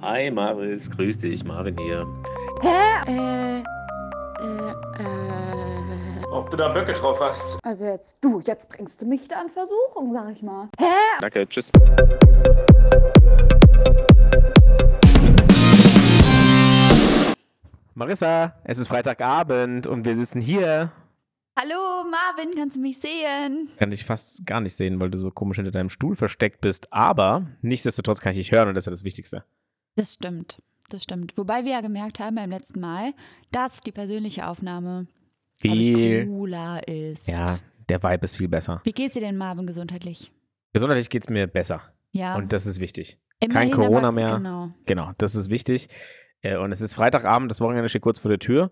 Hi Maris, grüß dich, Marvin hier. Hä? Äh, äh, äh. Ob du da Böcke drauf hast? Also jetzt, du, jetzt bringst du mich da in Versuchung, sag ich mal. Hä? Danke, tschüss. Marissa, es ist Freitagabend und wir sitzen hier. Hallo Marvin, kannst du mich sehen? Kann ich fast gar nicht sehen, weil du so komisch hinter deinem Stuhl versteckt bist. Aber nichtsdestotrotz kann ich dich hören und das ist ja das Wichtigste. Das stimmt, das stimmt. Wobei wir ja gemerkt haben beim letzten Mal, dass die persönliche Aufnahme Viel. cooler ist. Ja, der Vibe ist viel besser. Wie geht's dir denn, Marvin, gesundheitlich? Gesundheitlich geht es mir besser. Ja. Und das ist wichtig. kein Immerhin, Corona aber- mehr. Genau. Genau, das ist wichtig. Äh, Und es ist Freitagabend, das Wochenende steht kurz vor der Tür.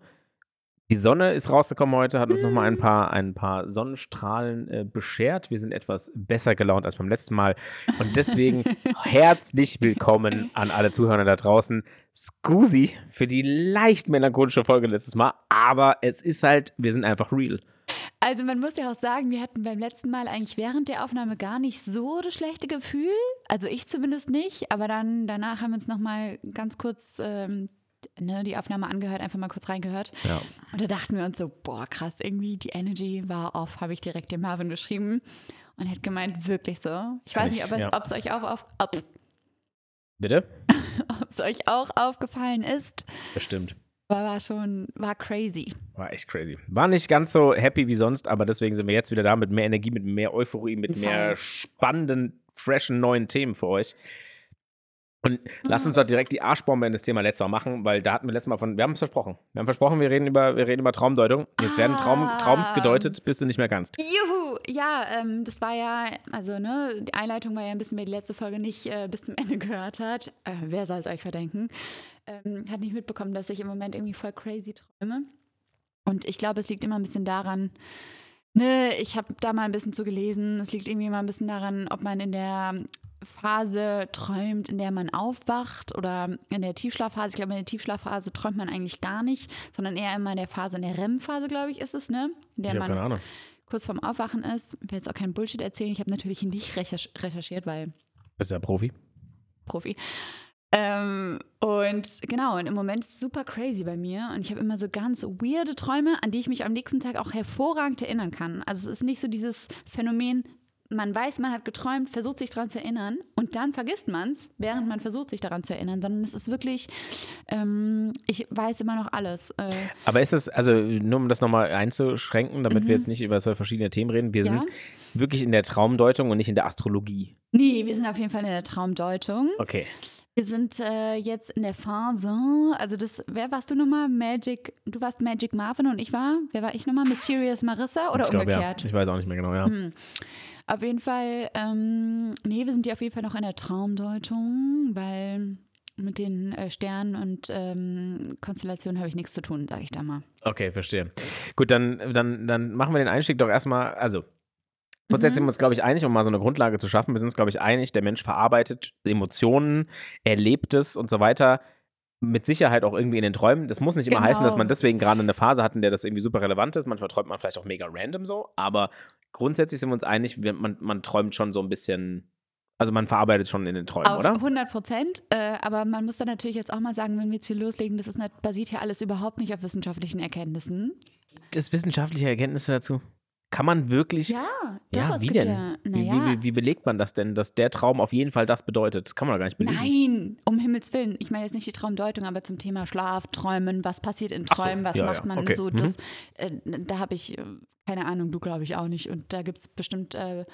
Die Sonne ist rausgekommen heute, hat uns nochmal ein paar, ein paar Sonnenstrahlen äh, beschert. Wir sind etwas besser gelaunt als beim letzten Mal. Und deswegen herzlich willkommen an alle Zuhörer da draußen. Scusi für die leicht melancholische Folge letztes Mal. Aber es ist halt, wir sind einfach real. Also man muss ja auch sagen, wir hatten beim letzten Mal eigentlich während der Aufnahme gar nicht so das schlechte Gefühl. Also ich zumindest nicht. Aber dann danach haben wir uns noch mal ganz kurz ähm, ne, die Aufnahme angehört, einfach mal kurz reingehört. Ja. Und da dachten wir uns so, boah, krass, irgendwie die Energy war off, habe ich direkt dem Marvin geschrieben. Und er hat gemeint, wirklich so. Ich weiß ich, nicht, ob es ja. ob's euch auch auf, ob, Bitte? ob's euch auch aufgefallen ist. Bestimmt. Aber war schon, war crazy. War echt crazy. War nicht ganz so happy wie sonst, aber deswegen sind wir jetzt wieder da mit mehr Energie, mit mehr Euphorie, mit Fall. mehr spannenden, freshen neuen Themen für euch. Und lass uns doch direkt die Arschbombe in das Thema letztes Mal machen, weil da hatten wir letztes Mal von, wir haben es versprochen. Wir haben versprochen, wir reden über, wir reden über Traumdeutung. Jetzt werden Traum, Ah. Traums gedeutet, bis du nicht mehr kannst. Juhu! Ja, ähm, das war ja, also ne, die Einleitung war ja ein bisschen, wer die letzte Folge nicht äh, bis zum Ende gehört hat. Äh, wer soll es euch verdenken? Ähm, hat nicht mitbekommen, dass ich im Moment irgendwie voll crazy träume. Und ich glaube, es liegt immer ein bisschen daran, ne, ich habe da mal ein bisschen zu gelesen. Es liegt irgendwie immer ein bisschen daran, ob man in der Phase träumt, in der man aufwacht oder in der Tiefschlafphase. Ich glaube, in der Tiefschlafphase träumt man eigentlich gar nicht, sondern eher immer in der Phase, in der REM-Phase, glaube ich, ist es, ne? In der Ich man keine Ahnung. kurz vorm Aufwachen ist. Ich will jetzt auch keinen Bullshit erzählen. Ich habe natürlich nicht recherch recherchiert, weil Bist ja Profi. Profi. Ähm, und genau, und im Moment ist es super crazy bei mir. Und ich habe immer so ganz weirde Träume, an die ich mich am nächsten Tag auch hervorragend erinnern kann. Also es ist nicht so dieses Phänomen, man weiß, man hat geträumt, versucht sich daran zu erinnern und dann vergisst man es, während man versucht, sich daran zu erinnern, sondern es ist wirklich, ähm, ich weiß immer noch alles. Äh, Aber ist es, also nur um das nochmal einzuschränken, damit Mhm. wir jetzt nicht über zwei verschiedene Themen reden, wir Ja. sind wirklich in der Traumdeutung und nicht in der Astrologie. nee, wir sind auf jeden Fall in der Traumdeutung. Okay. Wir sind äh, jetzt in der Phase, also das, wer warst du nochmal? Magic, du warst Magic Marvin und ich war, wer war ich nochmal? Mysterious Marissa oder ich glaub, umgekehrt? Ja. Ich weiß auch nicht mehr genau, ja. Hm. Auf jeden Fall, ähm, nee, wir sind ja auf jeden Fall noch in der Traumdeutung, weil mit den äh, Sternen und ähm, Konstellationen habe ich nichts zu tun, sage ich da mal. Okay, verstehe. Gut, dann, dann, dann machen wir den Einstieg doch erstmal, also grundsätzlich sind Mhm. wir uns, glaube ich, einig, um mal so eine Grundlage zu schaffen. Wir sind uns, glaube ich, einig, der Mensch verarbeitet Emotionen, erlebt es und so weiter. Mit Sicherheit auch irgendwie in den Träumen. Das muss nicht immer Genau. heißen, dass man deswegen gerade eine Phase hat, in der das irgendwie super relevant ist. Manchmal träumt man vielleicht auch mega random so, aber grundsätzlich sind wir uns einig, man, man träumt schon so ein bisschen, also man verarbeitet schon in den Träumen, Auf oder? 100 Prozent. Äh, aber man muss dann natürlich jetzt auch mal sagen, wenn wir jetzt hier loslegen, das ist nicht, basiert ja alles überhaupt nicht auf wissenschaftlichen Erkenntnissen. Das wissenschaftliche Erkenntnisse dazu. Kann man wirklich Ja, doch, Ja, wie denn? ja, Wie, naja, wie, wie, wie belegt man das denn, dass der Traum auf jeden Fall das bedeutet? Das kann man doch gar nicht belegen. Nein, um Himmels Willen. Ich meine jetzt nicht die Traumdeutung, aber zum Thema Schlaf, Träumen, was passiert in Ach so, Träumen, was ja, macht ja, man okay. so, Mhm. das, äh, da habe ich, äh, keine Ahnung, du glaube ich auch nicht. Und da gibt es bestimmt äh,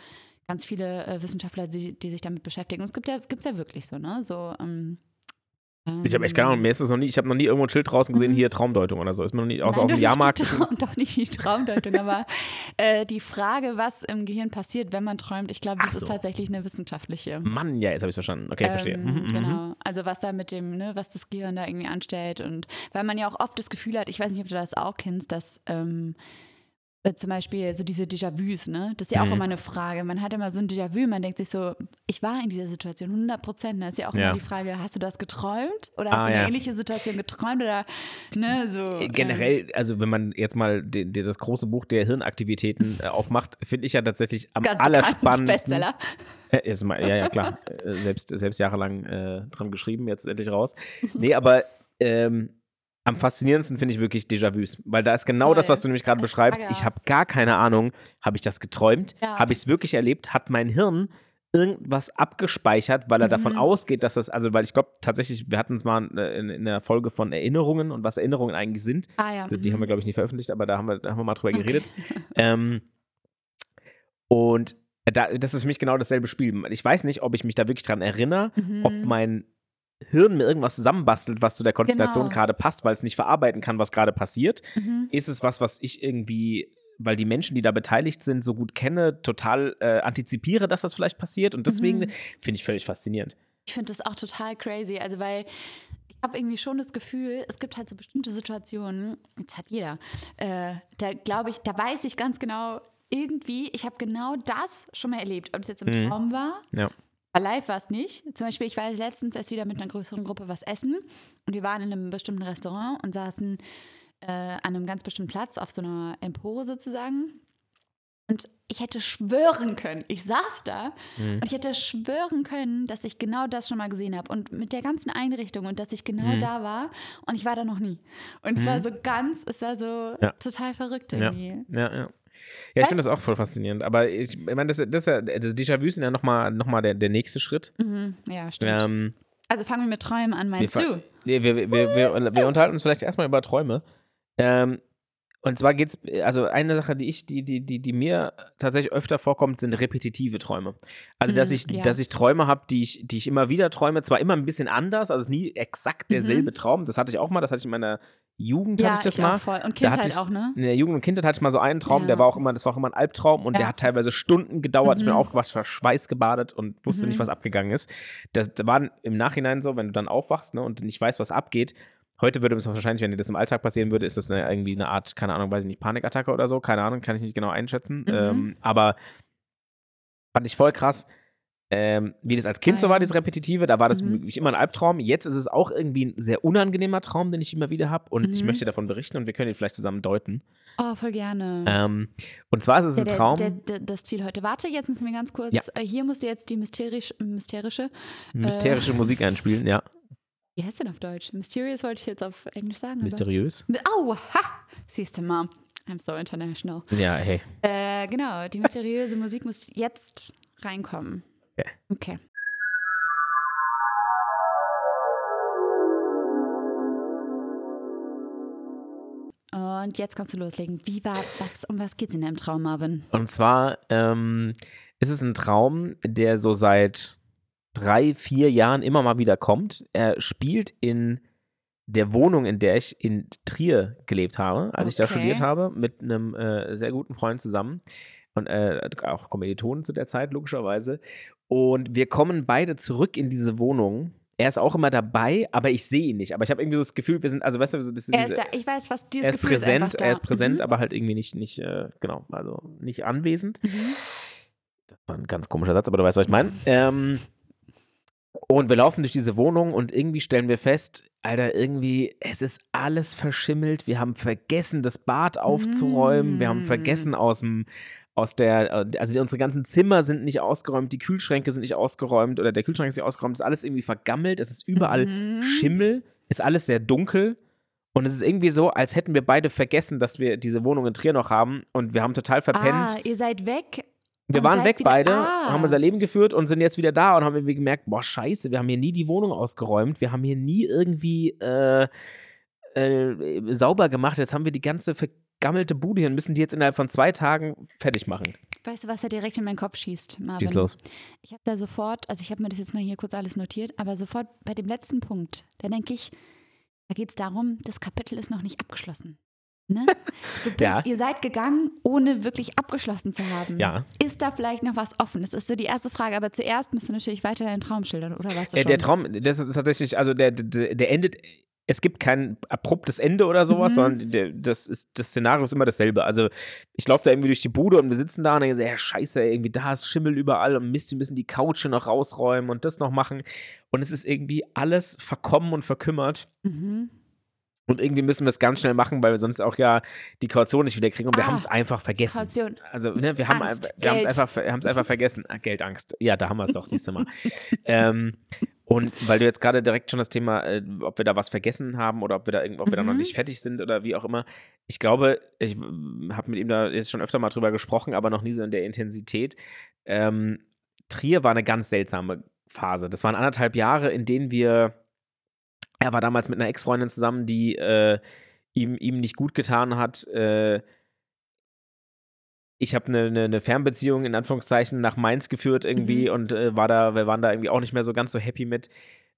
ganz viele äh, Wissenschaftler, die, die sich damit beschäftigen. Und es gibt ja, gibt's ja wirklich so, ne? So, ähm, Ich habe echt keine Ahnung, mir ist das noch nie, ich habe noch nie irgendwo ein Schild draußen gesehen, Mhm. hier Traumdeutung oder so. Ist mir noch nie, außer Nein, auf dem Jahrmarkt. Traum, doch nicht die Traumdeutung, aber äh, die Frage, was im Gehirn passiert, wenn man träumt, ich glaube, das so. ist tatsächlich eine wissenschaftliche. Mann, ja, jetzt habe ich verstanden. Okay, verstehe. Ähm, Mhm, mhm, mhm. Genau. Also was da mit dem, ne, was das Gehirn da irgendwie anstellt und weil man ja auch oft das Gefühl hat, ich weiß nicht, ob du das auch kennst, dass ähm, äh, zum Beispiel so diese Déjà-vus, ne? Das ist ja auch Mhm. immer eine Frage. Man hat immer so ein Déjà-vu, man denkt sich so, ich war in dieser Situation 100 Prozent. Da ist ja auch Ja. immer die Frage, hast du das geträumt? Oder hast Ah, du eine ja. ähnliche Situation geträumt? Oder, ne, so. Äh, ähm, Generell, also wenn man jetzt mal den, den, das große Buch der Hirnaktivitäten äh, aufmacht, finde ich ja tatsächlich am ganz allerspannendsten. Bestseller. Äh, jetzt mal, ja, ja, klar. Äh, selbst, selbst jahrelang äh, dran geschrieben, jetzt endlich raus. Nee, aber ähm, am faszinierendsten finde ich wirklich Déjà-vus, weil da ist genau das, Voll. was du nämlich gerade Ich beschreibst. sag Ich ja. habe gar keine Ahnung, habe ich das geträumt? Ja. Habe ich es wirklich erlebt? Hat mein Hirn irgendwas abgespeichert, weil er davon Mhm. ausgeht, dass das, also weil ich glaube tatsächlich, wir hatten es mal äh, in, in der Folge von Erinnerungen und was Erinnerungen eigentlich sind. Ah ja. Also, Die mhm. haben wir, glaube ich, nie veröffentlicht, aber da haben wir, da haben wir mal drüber geredet. Ähm, und da, das ist für mich genau dasselbe Spiel. Ich weiß nicht, ob ich mich da wirklich dran erinnere, Mhm. ob mein Hirn mir irgendwas zusammenbastelt, was zu der Konstellation Genau. gerade passt, weil es nicht verarbeiten kann, was gerade passiert. Mhm. Ist es was, was ich irgendwie, weil die Menschen, die da beteiligt sind, so gut kenne, total äh, antizipiere, dass das vielleicht passiert? Und deswegen Mhm. finde ich völlig faszinierend. Ich finde das auch total crazy. Also, weil ich habe irgendwie schon das Gefühl, es gibt halt so bestimmte Situationen, jetzt hat jeder, äh, da glaube ich, da weiß ich ganz genau, irgendwie, ich habe genau das schon mal erlebt. Ob es jetzt im Mhm. Traum war, Ja. Live war es nicht. Zum Beispiel, ich war letztens erst wieder mit einer größeren Gruppe was essen und wir waren in einem bestimmten Restaurant und saßen äh, an einem ganz bestimmten Platz auf so einer Empore sozusagen. Und ich hätte schwören können, ich saß da Mhm. und ich hätte schwören können, dass ich genau das schon mal gesehen habe und mit der ganzen Einrichtung und dass ich genau Mhm. da war und ich war da noch nie. Und es war so ganz, es war so Ja. total verrückt irgendwie. Ja, ja. Ja, ich Weißt- finde das auch voll faszinierend. Aber ich, ich meine, das, das, ist ja- das Déjà-vu ist ja nochmal noch mal der, der nächste Schritt. Mhm. Ja, stimmt. Ähm, also fangen wir mit Träumen an, wir, meinst fa- du? Nee, wir, wir, wir, wir unterhalten uns vielleicht erstmal über Träume. Ähm, und zwar geht es, also eine Sache, die ich, die, die, die, die mir tatsächlich öfter vorkommt, sind repetitive Träume. Also, dass Mhm, ich, ja. dass ich Träume habe, die ich, die ich immer wieder träume, zwar immer ein bisschen anders, also es ist nie exakt derselbe Traum. Das hatte ich auch mal, das hatte ich in meiner Jugend, Mhm. Ja, hatte ich das ich mal. auch voll. Und Kindheit ich, auch, ne? In der Jugend und Kindheit hatte ich mal so einen Traum, Ja. der war auch immer, das war auch immer ein Albtraum und Ja. der hat teilweise Stunden gedauert. Ich bin Mhm. aufgewacht, ich war schweißgebadet und wusste Mhm. nicht, was abgegangen ist. Das war im Nachhinein so, wenn du dann aufwachst ne, und nicht weißt, was abgeht. Heute würde es wahrscheinlich, wenn dir das im Alltag passieren würde, ist das eine, irgendwie eine Art, keine Ahnung, weiß ich nicht, Panikattacke oder so, keine Ahnung, kann ich nicht genau einschätzen. Mhm. Ähm, aber fand ich voll krass, ähm, wie das als Kind Ah, so war, ja. dieses Repetitive. Da war das Mhm. wirklich immer ein Albtraum. Jetzt ist es auch irgendwie ein sehr unangenehmer Traum, den ich immer wieder habe. Und ich Mhm. möchte davon berichten und wir können ihn vielleicht zusammen deuten. Oh, voll gerne. Ähm, und zwar ist es Der- ein Traum. Der, der, das Ziel heute. Warte, jetzt müssen wir ganz kurz. Ja. Äh, hier musst du jetzt die mysterisch, mysterische. Mysterische Musik einspielen, ja. Wie heißt denn auf Deutsch? Mysterious wollte ich jetzt auf Englisch sagen. Mysteriös. Au, ha! Siehst du mal. I'm so international. Ja, hey. Äh, genau, die mysteriöse Musik muss jetzt reinkommen. Okay. Okay. Und jetzt kannst du loslegen. Wie war was? Um was geht's in deinem Traum, Marvin? Und zwar ähm, ist es ein Traum, der so seit drei, vier Jahren immer mal wieder kommt. Er spielt in der Wohnung, in der ich in Trier gelebt habe, als ich da Okay. studiert habe, mit einem äh, sehr guten Freund zusammen. Und äh, auch Kommilitonen zu der Zeit, logischerweise. Und wir kommen beide zurück in diese Wohnung. Er ist auch immer dabei, aber ich sehe ihn nicht. Aber ich habe irgendwie so das Gefühl, wir sind, also weißt du, das ist Er ist da, ich weiß, was dieses er ist Gefühl präsent, ist er ist präsent, Mhm. aber halt irgendwie nicht, nicht äh, genau, also nicht anwesend. Mhm. Das war ein ganz komischer Satz, aber du weißt, was ich meine. Ähm, und wir laufen durch diese Wohnung und irgendwie stellen wir fest, Alter, irgendwie, es ist alles verschimmelt. Wir haben vergessen, das Bad aufzuräumen. Wir haben Mm. vergessen, aus dem, aus der, äh, also unsere ganzen Zimmer sind nicht ausgeräumt, die Kühlschränke sind nicht ausgeräumt oder der Kühlschrank ist nicht ausgeräumt. Es ist alles irgendwie vergammelt. Es ist überall Mhm. Schimmel, ist alles sehr dunkel. Und es ist irgendwie so, als hätten wir beide vergessen, dass wir diese Wohnung in Trier noch haben. Und wir haben total verpennt. Ah, ihr seid weg. Wir waren weg wieder- beide, Ah. haben unser Leben geführt und sind jetzt wieder da und haben irgendwie gemerkt, boah, scheiße, wir haben hier nie die Wohnung ausgeräumt, wir haben hier nie irgendwie äh, äh, sauber gemacht, jetzt haben wir die ganze vergammelte Bude hier und müssen die jetzt innerhalb von zwei Tagen fertig machen. Weißt du, was da direkt in meinen Kopf schießt, Marvin? Schieß los. Ich habe da sofort, also ich habe mir das jetzt mal hier kurz alles notiert, aber sofort bei dem letzten Punkt, da denke ich, da geht es darum, das Kapitel ist noch nicht abgeschlossen. Ne? Bist, Ja. Ihr seid gegangen, ohne wirklich abgeschlossen zu haben. Ja. Ist da vielleicht noch was offen? Das ist so die erste Frage, aber zuerst musst du natürlich weiter deinen Traum schildern, oder was? Äh, der Traum, das ist tatsächlich, also der, der, der endet es gibt kein abruptes Ende oder sowas, Mhm. sondern der, das, ist, das Szenario ist immer dasselbe. Also ich laufe da irgendwie durch die Bude und wir sitzen da und denken so, ja, scheiße, irgendwie da ist Schimmel überall und Mist, wir müssen die Couch noch rausräumen und das noch machen. Und es ist irgendwie alles verkommen und verkümmert. Mhm. Und irgendwie müssen wir es ganz schnell machen, weil wir sonst auch ja die Kaution nicht wieder kriegen und wir Ah, haben es einfach vergessen. Kaution. Also, ne, wir haben einfach- es einfach, einfach vergessen. Ah, Geldangst. Ja, da haben wir es doch, siehst du mal. ähm, und weil du jetzt gerade direkt schon das Thema, äh, ob wir da was vergessen haben oder ob wir da, ob wir da noch Mhm. nicht fertig sind oder wie auch immer. Ich glaube, ich habe mit ihm da jetzt schon öfter mal drüber gesprochen, aber noch nie so in der Intensität. Ähm, Trier war eine ganz seltsame Phase. Das waren anderthalb Jahre, in denen wir, er war damals mit einer Ex-Freundin zusammen, die äh, ihm, ihm nicht gut getan hat. Äh, ich habe eine, eine, eine Fernbeziehung in Anführungszeichen nach Mainz geführt irgendwie Mhm. und äh, war da, wir waren da irgendwie auch nicht mehr so ganz so happy mit.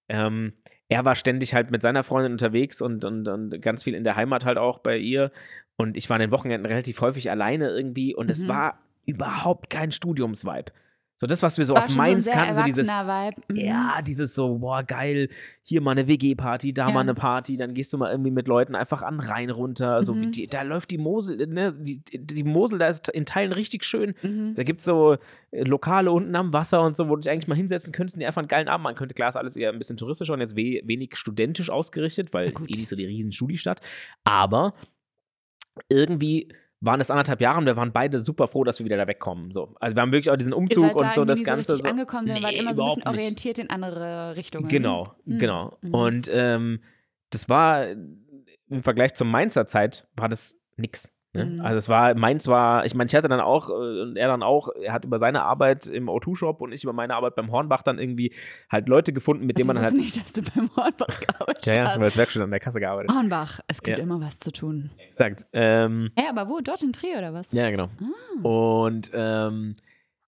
Ähm, er war ständig halt mit seiner Freundin unterwegs und, und, und ganz viel in der Heimat halt auch bei ihr. Und ich war an den Wochenenden relativ häufig alleine irgendwie und es Mhm. war überhaupt kein Studiumsvibe. So das, was wir so War aus so Mainz sehr kannten, so dieses, Vibe. Mhm. ja, dieses so, boah, geil, hier mal eine WG-Party, da Ja. mal eine Party, dann gehst du mal irgendwie mit Leuten einfach an Rhein runter. So wie Mhm. die, da läuft die Mosel, ne, die, die Mosel, da ist in Teilen richtig schön. Mhm. Da gibt es so äh, Lokale unten am Wasser und so, wo du dich eigentlich mal hinsetzen könntest und dir einfach einen geilen Abend machen könnte. Klar, ist alles eher ein bisschen touristischer und jetzt we wenig studentisch ausgerichtet, weil es eh nicht so die riesen Studiestadt. Aber irgendwie waren es anderthalb Jahre und wir waren beide super froh, dass wir wieder da wegkommen. So. Also wir haben wirklich auch diesen Umzug da und so das nie Ganze. so so. angekommen, sondern wart Nee, immer so ein bisschen nicht. orientiert in andere Richtungen. Genau, Mhm. genau. Mhm. Und ähm, das war im Vergleich zur Mainzer Zeit war das nix. Ne? Mhm. Also es war, Mainz war, ich meine, ich hatte dann auch, äh, und er dann auch, er hat über seine Arbeit im O2-Shop und ich über meine Arbeit beim Hornbach dann irgendwie halt Leute gefunden, mit Also denen man ich halt. wusste nicht, dass du beim Hornbach gearbeitet Ja, ja, ich hast. habe als Werkstudent an der Kasse gearbeitet. Hornbach, es gibt Ja. immer was zu tun. Exakt. Ähm, Hä, aber wo? Dort in Trier oder was? ja, genau. Ah. Und ähm,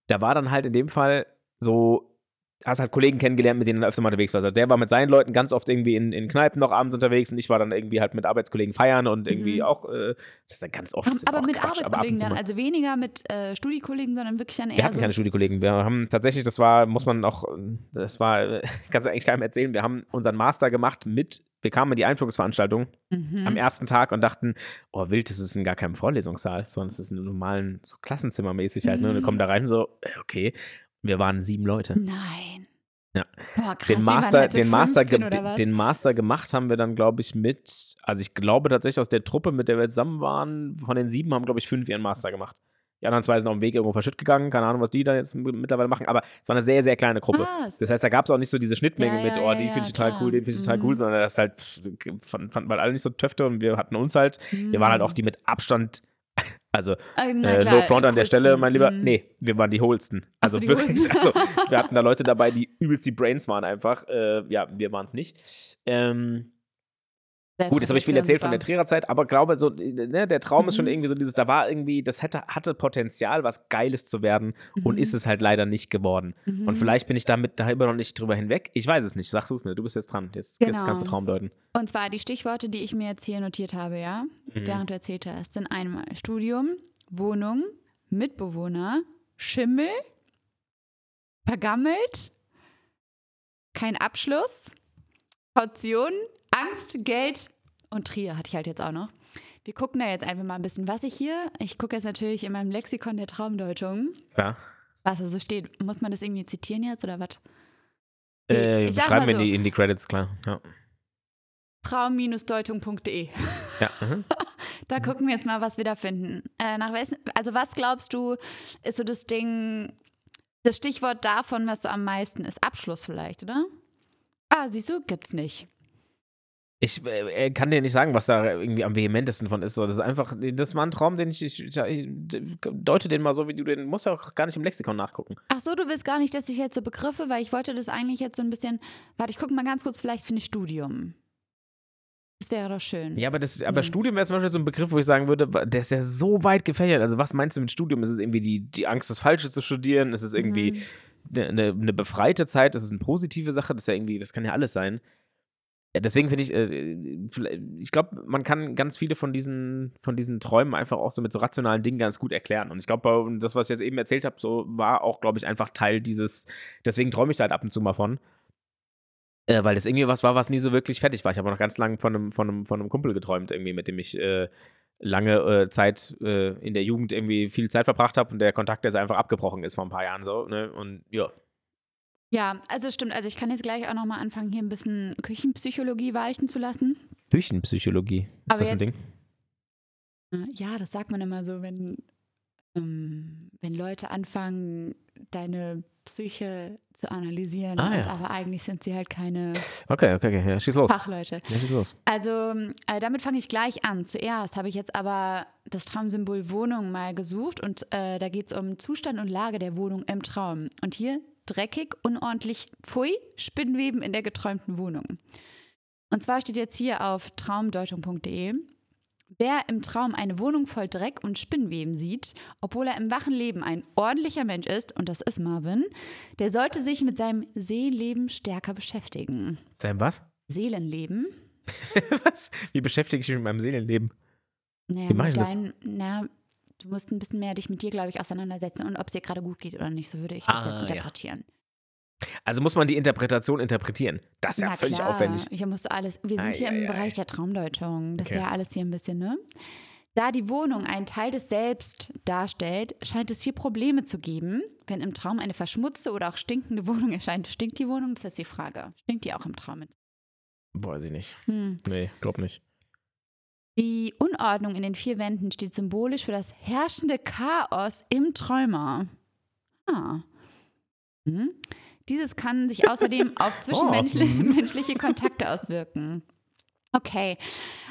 da war dann halt in dem Fall so, hast halt Kollegen kennengelernt, mit denen du öfter mal unterwegs warst. Also der war mit seinen Leuten ganz oft irgendwie in, in Kneipen noch abends unterwegs und ich war dann irgendwie halt mit Arbeitskollegen feiern und irgendwie Mhm. auch, äh, das ist dann ganz oft, aber auch mit Quatsch, aber Arbeitskollegen zu dann, also weniger mit äh, Studiekollegen, sondern wirklich dann eher Wir hatten so. keine Studiekollegen. Wir haben tatsächlich, das war, muss man auch, das war, äh, kannst du eigentlich keinem erzählen, wir haben unseren Master gemacht mit, wir kamen in die Einführungsveranstaltung Mhm. am ersten Tag und dachten, oh wild, das ist in gar keinem Vorlesungssaal, sondern es ist in einem normalen, so Klassenzimmermäßig halt. Ne? Und wir Mhm. kommen da rein so, äh, okay, wir waren sieben Leute. Nein. Ja. Boah, krass, Den Master, halt den, Master 15 ge- oder was? den Master gemacht haben wir dann, glaube ich, mit, also ich glaube tatsächlich aus der Truppe, mit der wir zusammen waren, von den sieben haben, glaube ich, fünf ihren Master gemacht. Die anderen zwei sind auf dem Weg irgendwo verschütt gegangen, keine Ahnung, was die da jetzt mittlerweile machen, aber es war eine sehr, sehr kleine Gruppe. Krass. Das heißt, da gab es auch nicht so diese Schnittmenge Ja, mit, oh, ja, die ja, finde ich total cool, den finde ich total cool, Mhm. sondern das halt, pff, fanden, fanden wir alle nicht so Töfte und wir hatten uns halt, wir waren halt auch die mit Abstand, also Äh, äh, klar, no front an der. Stelle, mein Lieber. Mhm. Nee, wir waren die Holsten. Ach Also so, die wirklich, Hohlsten. also wir hatten da Leute dabei, die übelst die Brains waren einfach. Äh, ja, wir waren es nicht. Ähm, gut, jetzt habe ich viel erzählt von der Trierer Zeit, aber glaube, so, ne, der Traum ist schon Mhm. irgendwie so dieses, da war irgendwie, das hätte, hatte Potenzial, was Geiles zu werden und Mhm. ist es halt leider nicht geworden. Mhm. Und vielleicht bin ich damit da immer noch nicht drüber hinweg. Ich weiß es nicht. Sag du mir, du bist jetzt dran. Jetzt, jetzt Genau. kannst du Traum deuten. Und zwar die Stichworte, die ich mir jetzt hier notiert habe, ja, Mhm. während du erzählt hast, sind einmal Studium, Wohnung, Mitbewohner, Schimmel, vergammelt, kein Abschluss, Kaution, Angst, Geld und Trier hatte ich halt jetzt auch noch. Wir gucken da jetzt einfach mal ein bisschen, was ich hier, ich gucke jetzt natürlich in meinem Lexikon der Traumdeutung, Ja. was da so steht. Muss man das irgendwie zitieren jetzt oder was? Äh, schreiben wir in so. die, in die Credits, klar. Ja. Traum-deutung.de. ja. mhm. Da gucken wir jetzt mal, was wir da finden. Äh, nach wessen, also was glaubst du, ist so das Ding, das Stichwort davon, was so am meisten ist? Abschluss vielleicht, oder? Ah, siehst du, gibt's nicht. Ich äh, kann dir nicht sagen, was da irgendwie am vehementesten von ist. So, Das ist einfach, das war ein Traum, den ich, ich, ich, ich deute den mal so, wie du den, musst ja auch gar nicht im Lexikon nachgucken. Ach so, du willst gar nicht, dass ich jetzt so Begriffe, weil ich wollte das eigentlich jetzt so ein bisschen, warte, ich gucke mal ganz kurz vielleicht für ein Studium. Das wäre doch schön. Ja, aber, das, aber Mhm. Studium wäre zum Beispiel so ein Begriff, wo ich sagen würde, der ist ja so weit gefächert. Also, was meinst du mit Studium? Ist es irgendwie die, die Angst, das Falsche zu studieren? Ist es irgendwie Mhm. eine, eine, eine befreite Zeit? Ist es eine positive Sache? Das ist ja irgendwie, das kann ja alles sein. Deswegen finde ich, äh, ich glaube, man kann ganz viele von diesen, von diesen Träumen einfach auch so mit so rationalen Dingen ganz gut erklären. Und ich glaube, das, was ich jetzt eben erzählt habe, so war auch, glaube ich, einfach Teil dieses, deswegen träume ich da halt ab und zu mal von. Äh, weil das irgendwie was war, was nie so wirklich fertig war. Ich habe noch ganz lange von einem, von, einem, von einem Kumpel geträumt, irgendwie, mit dem ich äh, lange äh, Zeit in der Jugend irgendwie viel Zeit verbracht habe und der Kontakt jetzt einfach abgebrochen ist vor ein paar Jahren so. Ne? Und ja. Ja, also stimmt. Also ich kann jetzt gleich auch nochmal anfangen, hier ein bisschen Küchenpsychologie walten zu lassen. Küchenpsychologie. Ist Aber das ein Ding? Äh, Ja, das sagt man immer so, wenn, wenn Leute anfangen, deine Psyche zu analysieren, Ah, und ja. aber eigentlich sind sie halt keine Okay, okay, okay. Ja, schieß los. Fachleute. Ja, schieß los. Also äh, damit fange ich gleich an. Zuerst habe ich jetzt aber das Traumsymbol Wohnung mal gesucht und äh, da geht es um Zustand und Lage der Wohnung im Traum. Und hier dreckig, unordentlich, pfui, Spinnweben in der geträumten Wohnung. Und zwar steht jetzt hier auf traumdeutung.de, wer im Traum eine Wohnung voll Dreck und Spinnweben sieht, obwohl er im wachen Leben ein ordentlicher Mensch ist, und das ist Marvin, der sollte sich mit seinem Seelenleben stärker beschäftigen. Sam, was? Seelenleben? was? Wie beschäftige ich mich mit meinem Seelenleben? Naja, Wie mach ich mit das? dein, na, du musst ein bisschen mehr dich mit dir, glaube ich, auseinandersetzen und ob es dir gerade gut geht oder nicht, so würde ich das Ah, jetzt ja. Also muss man die Interpretation interpretieren. Das ist ja Na völlig klar, aufwendig. Hier musst du alles. Wir sind Ei, hier ei, im ei. Bereich der Traumdeutung. Das Okay. ist ja alles hier ein bisschen, ne? Da die Wohnung einen Teil des Selbst darstellt, scheint es hier Probleme zu geben, wenn im Traum eine verschmutzte oder auch stinkende Wohnung erscheint. Stinkt die Wohnung? Das ist die Frage. Stinkt die auch im Traum mit? Weiß ich nicht. Hm. Nee, glaub nicht. Die Unordnung in den vier Wänden steht symbolisch für das herrschende Chaos im Träumer. Ah. Hm. Dieses kann sich außerdem auf zwischenmenschliche Kontakte auswirken. Okay,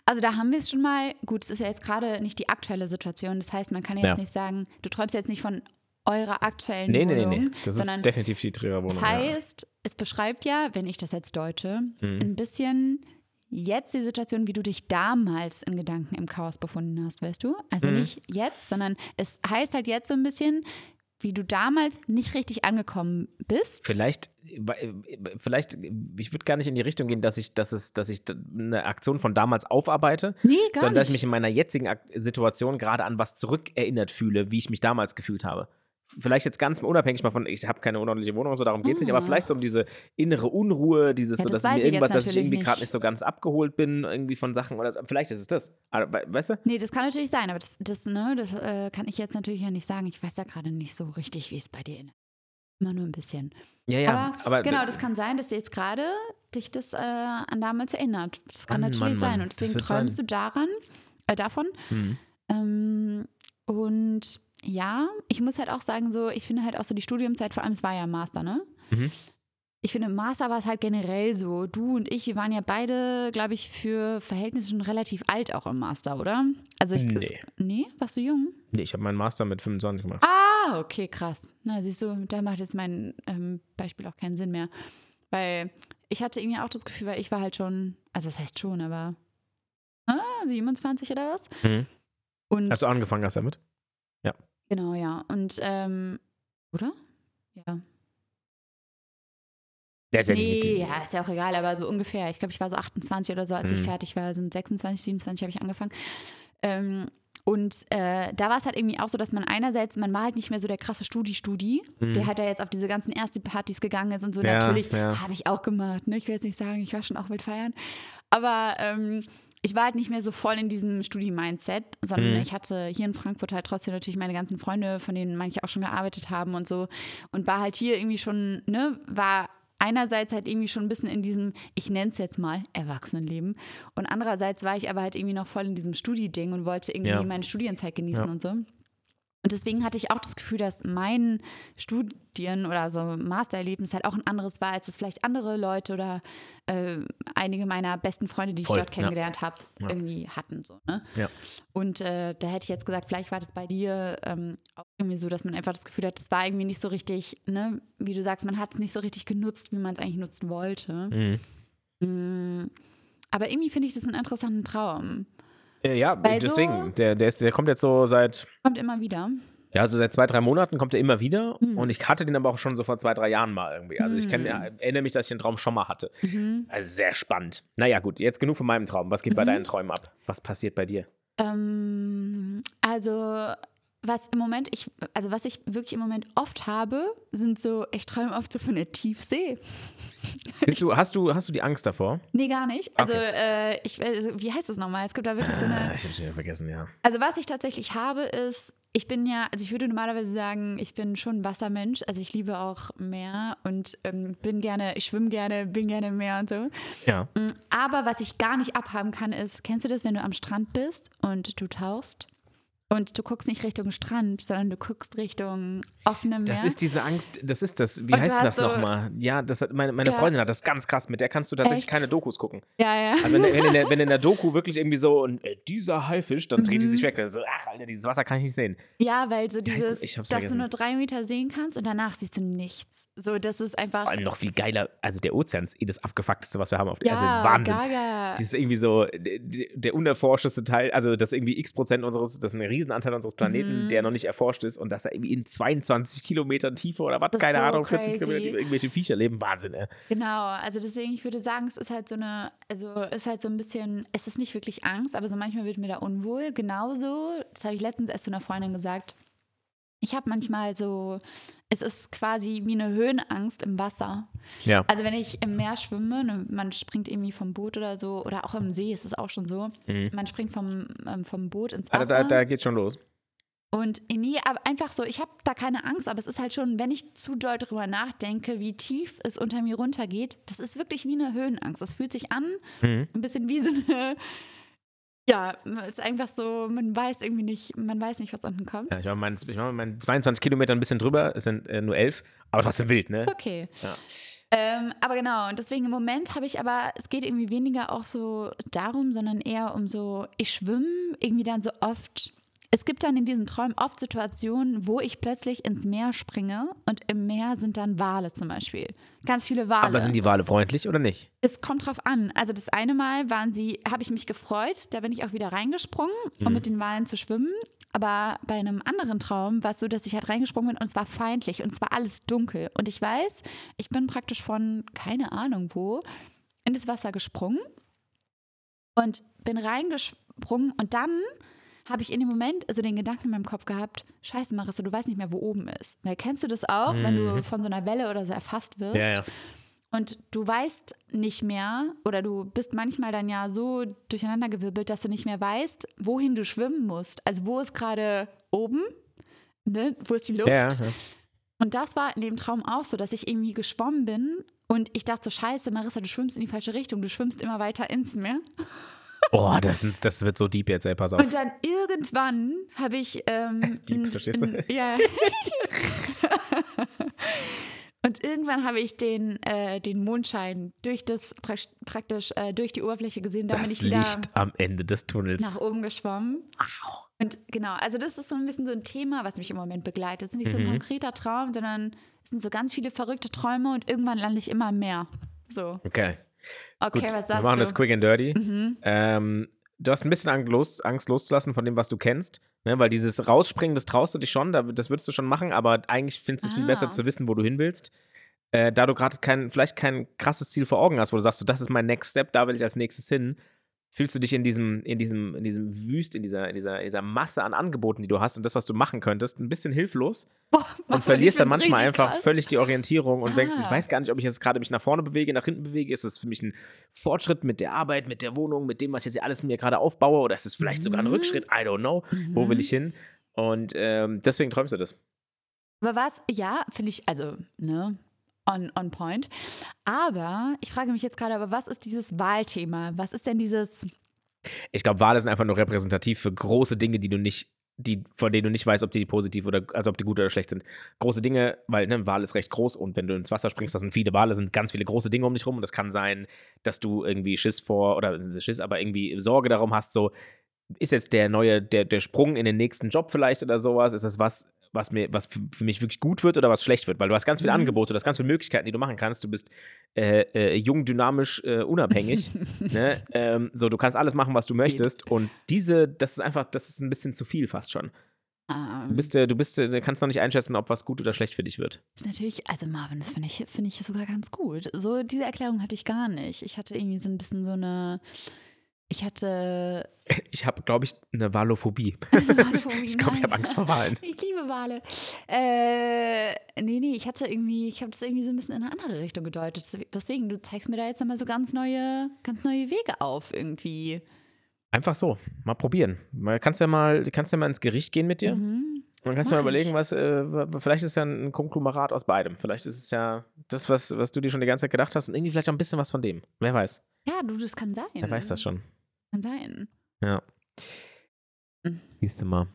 also da haben wir es schon mal. Gut, es ist ja jetzt gerade nicht die aktuelle Situation. Das heißt, man kann ja jetzt Ja. nicht sagen, du träumst jetzt nicht von eurer aktuellen Nee, nee, nee, Wohnung, nee. Das ist definitiv die Trägerwohnung. das heißt, es beschreibt ja, wenn ich das jetzt deute, ja. Mhm. ein bisschen jetzt die Situation, wie du dich damals in Gedanken im Chaos befunden hast, weißt du? Also Mhm. nicht jetzt, sondern es heißt halt jetzt so ein bisschen, wie du damals nicht richtig angekommen bist. Vielleicht, vielleicht, ich würde gar nicht in die Richtung gehen, dass ich, dass es, dass ich eine Aktion von damals aufarbeite, Nee, gar sondern dass ich nicht. mich in meiner jetzigen Situation gerade an was zurückerinnert fühle, wie ich mich damals gefühlt habe. Vielleicht jetzt ganz unabhängig mal von, ich habe keine unordentliche Wohnung, so darum geht es nicht, aber Ah. vielleicht so um diese innere Unruhe, dieses, Ja, so, das dass mir irgendwas, dass ich irgendwie gerade nicht. so ganz abgeholt bin, irgendwie von Sachen oder so. vielleicht ist es das. Aber, we- weißt du? Nee, das kann natürlich sein, aber das, das, ne, das äh, kann ich jetzt natürlich ja nicht sagen. Ich weiß ja gerade nicht so richtig, wie es bei dir ist. Immer nur ein bisschen. Ja, ja. aber, aber genau, das kann sein, dass jetzt gerade dich das äh, an damals erinnert. Das kann Mann, natürlich Mann, sein. Und deswegen träumst sein. du daran, äh, davon. Hm. Ähm, und ja, ich muss halt auch sagen, so, ich finde halt auch so die Studiumzeit, vor allem, es war ja Master, ne? Mhm. Ich finde, im Master war es halt generell so. Du und ich, wir waren ja beide, glaube ich, für Verhältnisse schon relativ alt auch im Master, oder? Also ich, Nee. Es, nee, warst du jung? Nee, ich habe meinen Master mit 25 gemacht. Ah, okay, krass. Na, siehst du, da macht jetzt mein ähm, Beispiel auch keinen Sinn mehr. Weil ich hatte irgendwie auch das Gefühl, weil ich war halt schon, also das heißt schon, aber ah, 27 oder was? Mhm. Und Hast du angefangen hast damit? Genau, ja. Und, ähm, oder? Ja. Der ist ja nicht- Nee, ja, ist ja auch egal, aber so ungefähr. Ich glaube, ich war so 28 oder so, als ich Mhm. fertig war. Also mit 26, 27 habe ich angefangen. Ähm, und äh, da war es halt irgendwie auch so, dass man einerseits, man war halt nicht mehr so der krasse Studi-Studi, Mhm. der halt da jetzt auf diese ganzen ersten Partys gegangen ist und so. Ja, Natürlich ja. habe ich auch gemacht. Ne? Ich will jetzt nicht sagen, ich war schon auch mit feiern. Aber ähm, ich war halt nicht mehr so voll in diesem Studi-Mindset, sondern Mhm. ich hatte hier in Frankfurt halt trotzdem natürlich meine ganzen Freunde, von denen manche auch schon gearbeitet haben und so. Und war halt hier irgendwie schon, ne, war einerseits halt irgendwie schon ein bisschen in diesem, ich nenne es jetzt mal, Erwachsenenleben. Und andererseits war ich aber halt irgendwie noch voll in diesem Studi-Ding und wollte irgendwie Ja. meine Studienzeit genießen Ja. und so. Und deswegen hatte ich auch das Gefühl, dass mein Studien- oder so Mastererlebnis halt auch ein anderes war, als es vielleicht andere Leute oder äh, einige meiner besten Freunde, die ich Voll, dort ja. kennengelernt habe, Ja. irgendwie hatten. So, ne? Ja. Und äh, da hätte ich jetzt gesagt, vielleicht war das bei dir ähm, auch irgendwie so, dass man einfach das Gefühl hat, das war irgendwie nicht so richtig, ne, wie du sagst, man hat es nicht so richtig genutzt, wie man es eigentlich nutzen wollte. Mhm. Mm, Aber irgendwie finde ich das einen interessanten Traum. Äh, ja, Weil so- deswegen. Der, der, ist, der kommt jetzt so seit, Kommt immer wieder. ja, so seit zwei, drei Monaten kommt er immer wieder. Mhm. Und ich hatte den aber auch schon so vor zwei, drei Jahren mal irgendwie. Also ich kenn, Mhm. ja, erinnere mich, dass ich den Traum schon mal hatte. Mhm. Also sehr spannend. Naja, gut, jetzt genug von meinem Traum. Was geht bei Mhm. deinen Träumen ab? Was passiert bei dir? Ähm, also, was im Moment, ich, also was ich wirklich im Moment oft habe, sind so, ich träume oft so von der Tiefsee. Bist du, hast, du, hast du die Angst davor? Nee, gar nicht. Also, Okay. äh, ich, weiß- wie heißt das nochmal? Es gibt da wirklich so eine. Äh, ich hab's wieder vergessen, ja. Also was ich tatsächlich habe, ist, ich bin ja, also ich würde normalerweise sagen, ich bin schon ein Wassermensch. Also ich liebe auch Meer und ähm, bin gerne, ich schwimme gerne, bin gerne im Meer und so. Ja. Mm, Aber was ich gar nicht abhaben kann, ist, kennst du das, wenn du am Strand bist und du tauchst und du guckst nicht Richtung Strand, sondern du guckst Richtung offenem Meer? Das ist diese Angst, das ist das, wie Und heißt das so- nochmal? Ja, das hat meine, meine Ja. Freundin hat das ganz krass, mit der kannst du tatsächlich Echt? keine Dokus gucken. ja, ja. Also wenn, wenn, in der, wenn in der Doku wirklich irgendwie so, und, äh, dieser Haifisch, dann dreht die Mhm. sich weg. So, ach, Alter, dieses Wasser kann ich nicht sehen. Ja, weil so dieses, das? Dass vergessen. du nur drei Meter sehen kannst und danach siehst du nichts. So, das ist einfach. Vor allem noch viel geiler, also der Ozean ist eh das abgefuckteste, was wir haben auf der ja, also Wahnsinn. Gaga. Das ist irgendwie so der, der unerforschteste Teil, also das irgendwie x Prozent unseres, das ist ein Riesenanteil unseres Planeten, Mhm. der noch nicht erforscht ist und dass da irgendwie in 22 Kilometern Tiefe oder was, keine so Ahnung, 40 crazy. Kilometer, irgendwelche Viecher leben. Wahnsinn, ey. Genau, also deswegen, ich würde sagen, es ist halt so eine, also ist halt so ein bisschen, es ist nicht wirklich Angst, aber so manchmal wird mir da unwohl. Genauso, das habe ich letztens erst zu einer Freundin gesagt. Ich habe manchmal so, es ist quasi wie eine Höhenangst im Wasser. Ja. Also wenn ich im Meer schwimme, ne, man springt irgendwie vom Boot oder so, oder auch im See ist es auch schon so, Mhm. man springt vom, ähm, vom Boot ins Ah, Wasser. da, da geht schon los. Und nee, aber einfach so, ich habe da keine Angst, aber es ist halt schon, wenn ich zu doll drüber nachdenke, wie tief es unter mir runtergeht, das ist wirklich wie eine Höhenangst. Das fühlt sich an, Mhm. ein bisschen wie so eine, ja, es ist einfach so, man weiß irgendwie nicht, man weiß nicht, was unten kommt. Ja, ich war, mein, ich war mit meinen 22 Kilometer ein bisschen drüber, es sind äh, nur 11, aber trotzdem wild, ne? Okay. Ja. Ähm, aber genau, und deswegen im Moment habe ich aber, es geht irgendwie weniger auch so darum, sondern eher um so, ich schwimme irgendwie dann so oft. Es gibt dann in diesen Träumen oft Situationen, wo ich plötzlich ins Meer springe und im Meer sind dann Wale zum Beispiel. Ganz viele Wale. Aber sind die Wale freundlich oder nicht? Es kommt drauf an. Also das eine Mal waren sie, habe ich mich gefreut, da bin ich auch wieder reingesprungen, um Mhm. mit den Walen zu schwimmen. Aber bei einem anderen Traum war es so, dass ich halt reingesprungen bin und es war feindlich und es war alles dunkel. Und ich weiß, ich bin praktisch von keine Ahnung wo in das Wasser gesprungen und bin reingesprungen und dann habe ich in dem Moment also den Gedanken in meinem Kopf gehabt, scheiße Marissa, du weißt nicht mehr, wo oben ist. Weil kennst du das auch, wenn du Mhm. von so einer Welle oder so erfasst wirst? Ja, ja. Und du weißt nicht mehr oder du bist manchmal dann ja so durcheinandergewirbelt, dass du nicht mehr weißt, wohin du schwimmen musst. Also wo ist gerade oben, ne? wo ist die Luft? Ja, ja. Und das war in dem Traum auch so, dass ich irgendwie geschwommen bin und ich dachte so, scheiße, Marissa, du schwimmst in die falsche Richtung, du schwimmst immer weiter ins Meer. Oh, das, sind, das wird so deep jetzt, ey, pass auf. Und dann irgendwann habe ich. Ähm, Deep, verstehst du? Ja. Und irgendwann habe ich den, äh, den Mondschein durch das prak- praktisch äh, durch die Oberfläche gesehen. Da bin das ich wieder Licht am Ende des Tunnels. nach oben geschwommen. Und genau, also das ist so ein bisschen so ein Thema, was mich im Moment begleitet. Es ist nicht so ein Mhm. konkreter Traum, sondern es sind so ganz viele verrückte Träume und irgendwann lande ich immer mehr. So, Okay. Okay, Gut, was wir sagst machen du? das quick and dirty. Mhm. Ähm, du hast ein bisschen Angst, los, Angst loszulassen von dem, was du kennst. Ne? Weil dieses Rausspringen, das traust du dich schon, da- das würdest du schon machen, aber eigentlich findest du es viel Ah. besser zu wissen, wo du hin willst. Äh, da du gerade kein, vielleicht kein krasses Ziel vor Augen hast, wo du sagst, so, das ist mein Next Step, da will ich als nächstes hin, fühlst du dich in diesem, in diesem, in diesem Wüst, in dieser, in dieser, in dieser Masse an Angeboten, die du hast und das, was du machen könntest, ein bisschen hilflos Boah, Mann, und verlierst dann manchmal einfach krass. völlig die Orientierung und denkst, ich Ah. weiß gar nicht, ob ich jetzt gerade mich nach vorne bewege, nach hinten bewege. Ist das für mich ein Fortschritt mit der Arbeit, mit der Wohnung, mit dem, was ich jetzt hier alles mir gerade aufbaue? Oder ist es vielleicht sogar ein Mhm. Rückschritt? I don't know. Wo will Mhm. ich hin? Und ähm, deswegen träumst du das. Aber was, ja, finde ich, also, ne, on, on point. Aber ich frage mich jetzt gerade, aber was ist dieses Wahlthema? Was ist denn dieses, Ich glaube, Wale sind einfach nur repräsentativ für große Dinge, die du nicht, die, von denen du nicht weißt, ob die positiv oder, also ob die gut oder schlecht sind. Große Dinge, weil ne, ein Wal ist recht groß und wenn du ins Wasser springst, das sind viele Wale, sind ganz viele große Dinge um dich rum und das kann sein, dass du irgendwie Schiss vor, oder Schiss, aber irgendwie Sorge darum hast, so, ist jetzt der neue, der, der Sprung in den nächsten Job vielleicht oder sowas, ist das was, was mir, was für mich wirklich gut wird oder was schlecht wird, weil du hast ganz viele Mhm. Angebote, du hast ganz viele Möglichkeiten, die du machen kannst. Du bist äh, äh, jung, dynamisch, äh, unabhängig. ne? ähm, so, du kannst alles machen, was du möchtest. Und diese, das ist einfach, das ist ein bisschen zu viel fast schon. Du ähm, bist, äh, du bist, äh, du kannst noch nicht einschätzen, ob was gut oder schlecht für dich wird. ist natürlich, also Marvin, das finde ich, finde ich sogar ganz gut. So, diese Erklärung hatte ich gar nicht. Ich hatte irgendwie so ein bisschen so eine, ich hatte. Ich habe, glaube ich, eine Walophobie. Ich glaube, ich habe Angst vor Wahlen. Ich liebe Wale. Äh, nee, nee, ich hatte irgendwie, ich habe das irgendwie so ein bisschen in eine andere Richtung gedeutet. Deswegen, du zeigst mir da jetzt nochmal so ganz neue, ganz neue Wege auf irgendwie. Einfach so, mal probieren. Mal, kannst ja mal, kannst ja mal ins Gericht gehen mit dir. Mhm. Und dann kannst du mal überlegen, was, äh, vielleicht ist ja ein Konglomerat aus beidem. Vielleicht ist es ja das, was, was du dir schon die ganze Zeit gedacht hast und irgendwie vielleicht auch ein bisschen was von dem. Wer weiß. Ja, du, das kann sein. Wer weiß das schon. Kann sein. Ja. Mhm. Siehst du mal.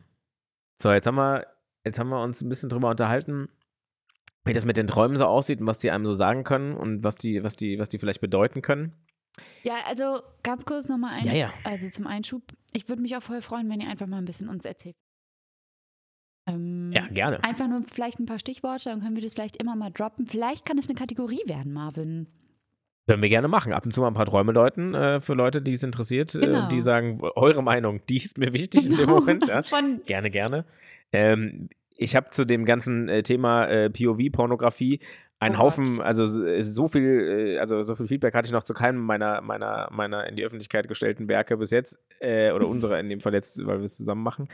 So, jetzt haben wir, jetzt haben wir uns ein bisschen drüber unterhalten, wie das mit den Träumen so aussieht und was die einem so sagen können und was die, was die, was die vielleicht bedeuten können. Ja, also ganz kurz nochmal ein, Ja, ja. also zum Einschub. Ich würde mich auch voll freuen, wenn ihr einfach mal ein bisschen uns erzählt. Ähm, Ja, gerne. Einfach nur vielleicht ein paar Stichworte, dann können wir das vielleicht immer mal droppen. Vielleicht kann es eine Kategorie werden, Marvin. Können wir gerne machen. Ab und zu mal ein paar Träume deuten äh, für Leute, die es interessiert, Genau. äh, die sagen, eure Meinung, die ist mir wichtig in dem Genau. Moment. Ja. Gerne, gerne. Ähm, ich habe zu dem ganzen äh, Thema äh, POV-Pornografie einen Oh Haufen, Gott. also s- so viel, äh, also so viel Feedback hatte ich noch zu keinem meiner, meiner, meiner in die Öffentlichkeit gestellten Werke bis jetzt, äh, oder unsere in dem Fall jetzt, weil wir es zusammen machen.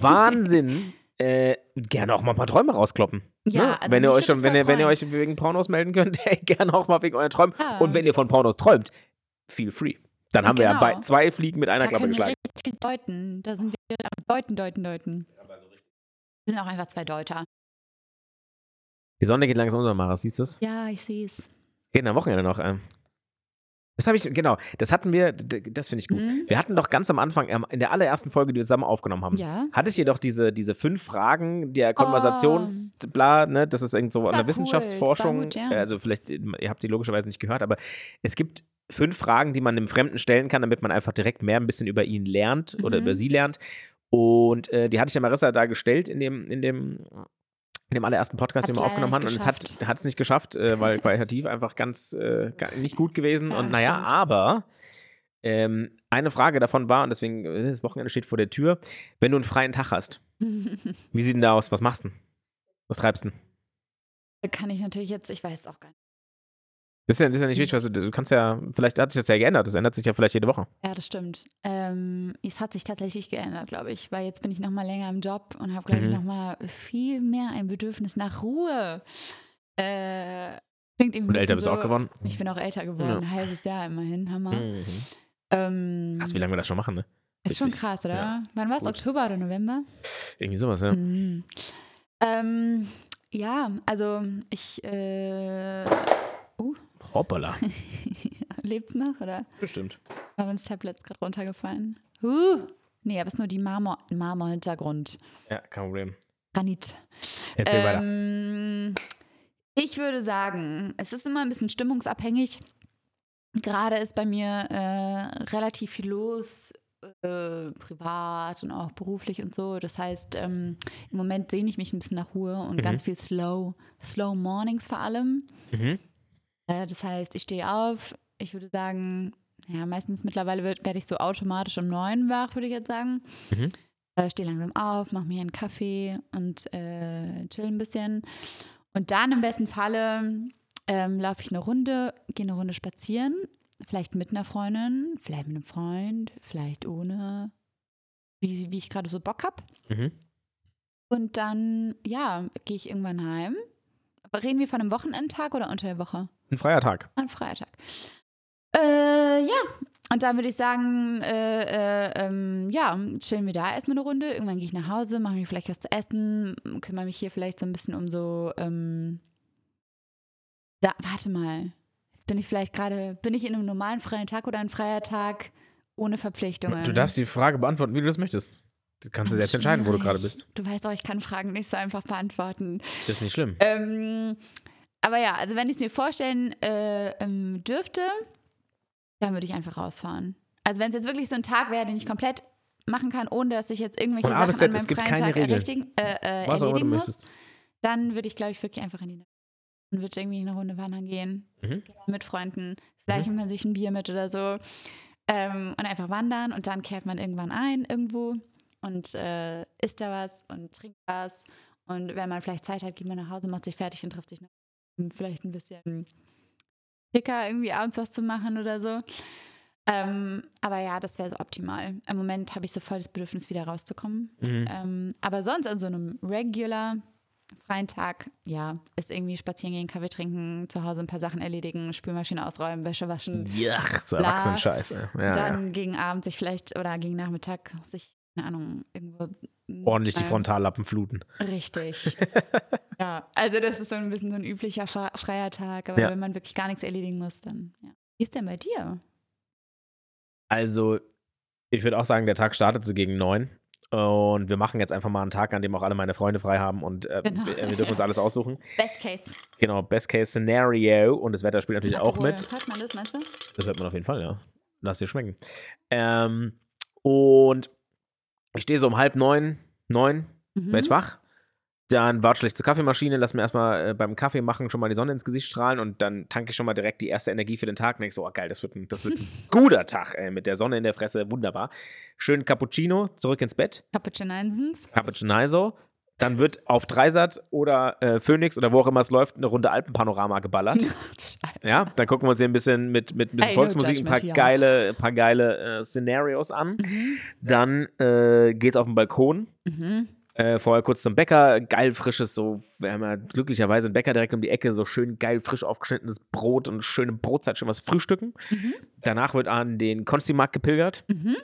Wahnsinn! Äh, gerne auch mal ein paar Träume rauskloppen. Ja, ne? also wenn ihr euch schon, wenn ihr, wenn ihr euch wegen Pornos melden könnt, gerne auch mal wegen euren Träumen. Ja. Und wenn ihr von Pornos träumt, feel free. Dann haben wir ja Genau. bei, zwei Fliegen mit einer da Klappe können wir geschlagen. richtig viel deuten. Da sind wir am Deuten, Deuten, Deuten. Wir sind auch einfach zwei Deuter. Die Sonne geht langsam unter, Mara, siehst du es? Ja, ich sehe es. Geht am Wochenende noch. Ähm. Das habe ich, genau, das hatten wir, das finde ich gut. Mhm. Wir hatten doch ganz am Anfang, ähm, in der allerersten Folge, die wir zusammen aufgenommen haben, Ja. hatte ich jedoch diese, diese fünf Fragen der Konversations, bla, ne, das ist irgend so an der cool, Wissenschaftsforschung, gut, ja. also vielleicht, ihr habt die logischerweise nicht gehört, aber es gibt fünf Fragen, die man einem Fremden stellen kann, damit man einfach direkt mehr ein bisschen über ihn lernt oder Mhm. über sie lernt. Und äh, die hatte ich ja Marissa da gestellt in dem, in dem, in dem allerersten Podcast, den wir aufgenommen haben. Und es hat es nicht geschafft, äh, weil qualitativ einfach ganz äh, nicht gut gewesen. Ja, und naja, stimmt. aber ähm, eine Frage davon war, und deswegen, äh, das Wochenende steht vor der Tür, wenn du einen freien Tag hast, wie sieht denn da aus? Was machst du denn? Was treibst du denn? Kann ich natürlich jetzt, ich weiß es auch gar nicht. Das ist ja, das ist ja nicht wichtig, was du, du kannst ja, vielleicht hat sich das ja geändert, das ändert sich ja vielleicht jede Woche. Ja, das stimmt. Ähm, es hat sich tatsächlich geändert, glaube ich, weil jetzt bin ich noch mal länger im Job und habe, glaube Mhm. ich, noch mal viel mehr ein Bedürfnis nach Ruhe. Äh, klingt irgendwie Und älter bist du auch so, geworden. Ich bin auch älter geworden, Ja. ein halbes Jahr immerhin, Hammer. Mhm. Ähm, Krass, wie lange wir das schon machen, ne? ist schon krass, oder? Ja. Wann war es? Oktober oder November? Irgendwie sowas, ja. Mhm. Ähm, ja, also ich äh, Hoppala. lebt's noch oder Bestimmt. war uns Tablet gerade runtergefallen? Huh. Nee, aber es ist nur die Marmor Marmor-Hintergrund. Ja, kein Problem. Granit. Erzähl weiter. Ähm, ich würde sagen, es ist immer ein bisschen stimmungsabhängig. Gerade ist bei mir äh, relativ viel los, äh, privat und auch beruflich und so. Das heißt, ähm, im Moment sehne ich mich ein bisschen nach Ruhe und Mhm. ganz viel Slow, Slow Mornings vor allem. Mhm. Äh, das heißt, ich stehe auf. Ich würde sagen, ja, meistens mittlerweile wird- werde ich so automatisch um neun wach, würde ich jetzt sagen. Mhm. Äh, stehe langsam auf, mache mir einen Kaffee und äh, chill ein bisschen. Und dann im besten Falle ähm, laufe ich eine Runde, gehe eine Runde spazieren. Vielleicht mit einer Freundin, vielleicht mit einem Freund, vielleicht ohne, wie, wie ich gerade so Bock habe. Mhm. Und dann, ja, gehe ich irgendwann heim. Reden wir von einem Wochenendtag oder unter der Woche? Ein freier Tag. An Freitag. Äh, ja. Und dann würde ich sagen, äh, äh, ähm, ja, chillen wir da erstmal eine Runde. Irgendwann gehe ich nach Hause, mache mir vielleicht was zu essen, kümmere mich hier vielleicht so ein bisschen um so, ähm, da, warte mal. Jetzt bin ich vielleicht gerade, bin ich in einem normalen freien Tag oder ein freier Tag ohne Verpflichtungen? Du darfst die Frage beantworten, wie du das möchtest. Du kannst selbst entscheiden, wo du gerade bist. Du weißt auch, ich kann Fragen nicht so einfach beantworten. Das ist nicht schlimm. Ähm, aber ja, also wenn ich es mir vorstellen äh, ähm, dürfte, dann würde ich einfach rausfahren. Also wenn es jetzt wirklich so ein Tag wäre, den ich komplett machen kann, ohne dass ich jetzt irgendwelche Von Sachen Z, an es meinem gibt freien keine Tag errichtigen, äh, äh, Was erledigen muss, möchtest. dann würde ich, glaube ich, wirklich einfach in die Natur und würde irgendwie eine Runde wandern gehen Mhm. mit Freunden. Vielleicht nimmt man sich ein Bier mit oder so. Ähm, und einfach wandern und dann kehrt man irgendwann ein irgendwo und äh, isst da was und trinkt was. Und wenn man vielleicht Zeit hat, geht man nach Hause, macht sich fertig und trifft sich noch, um vielleicht ein bisschen dicker irgendwie abends was zu machen oder so. Ähm, aber ja, das wäre so optimal. Im Moment habe ich so voll das Bedürfnis, wieder rauszukommen. Mhm. Ähm, aber sonst an so einem regular freien Tag, ja, ist irgendwie spazieren gehen, Kaffee trinken, zu Hause ein paar Sachen erledigen, Spülmaschine ausräumen, Wäsche waschen. Ja, so Bla. Erwachsenen-Scheiß. ey. Ja, dann ja. gegen Abend sich vielleicht oder gegen Nachmittag sich, keine Ahnung, irgendwo. Ordentlich die Frontallappen fluten. Richtig. ja, also das ist so ein bisschen so ein üblicher fre- freier Tag, aber Ja. wenn man wirklich gar nichts erledigen muss, dann ja. Wie ist denn bei dir? Also, ich würde auch sagen, der Tag startet so gegen neun. Und wir machen jetzt einfach mal einen Tag, an dem auch alle meine Freunde frei haben und äh, Genau. wir, wir dürfen uns alles aussuchen. Best Case. Genau, Best Case Scenario und das Wetter spielt natürlich auch Aperol. mit. Hört man das, meinst du? Das hört man auf jeden Fall, ja. Lass dir schmecken. Ähm, und ich stehe so um halb neun, neun, Mhm. werde ich wach. Dann watschel ich zur Kaffeemaschine, lass mir erstmal äh, beim Kaffee machen schon mal die Sonne ins Gesicht strahlen und dann tanke ich schon mal direkt die erste Energie für den Tag und denke so, oh geil, das wird ein, das wird ein guter Tag ey, mit der Sonne in der Fresse, wunderbar. Schön Cappuccino, zurück ins Bett, Cappuccinisens. Cappuccino. Dann wird auf Dreisat oder äh, Phoenix oder wo auch immer es läuft, eine Runde Alpenpanorama geballert. Ja, dann gucken wir uns hier ein bisschen mit, mit, mit Ey, Volksmusik ein paar geile, paar geile äh, Szenarios an. Mhm. Dann äh, geht's auf den Balkon. Mhm. Äh, vorher kurz zum Bäcker, geil frisches, so, wir haben ja glücklicherweise einen Bäcker direkt um die Ecke, so schön geil frisch aufgeschnittenes Brot und schöne Brotzeit, schön was frühstücken. Mhm. Danach wird an den Konstimarkt gepilgert. Mhm.